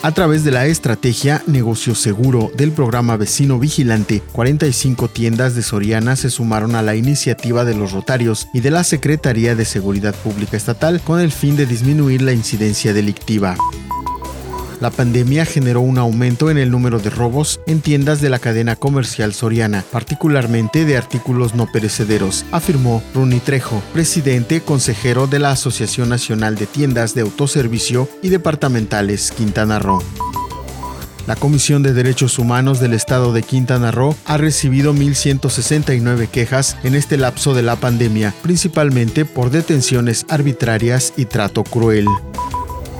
A través de la estrategia Negocio Seguro del programa Vecino Vigilante, 45 tiendas de Soriana se sumaron a la iniciativa de los Rotarios y de la Secretaría de Seguridad Pública Estatal con el fin de disminuir la incidencia delictiva. La pandemia generó un aumento en el número de robos en tiendas de la cadena comercial soriana, particularmente de artículos no perecederos, afirmó Runi Trejo, presidente consejero de la Asociación Nacional de Tiendas de Autoservicio y Departamentales Quintana Roo. La Comisión de Derechos Humanos del Estado de Quintana Roo ha recibido 1.169 quejas en este lapso de la pandemia, principalmente por detenciones arbitrarias y trato cruel.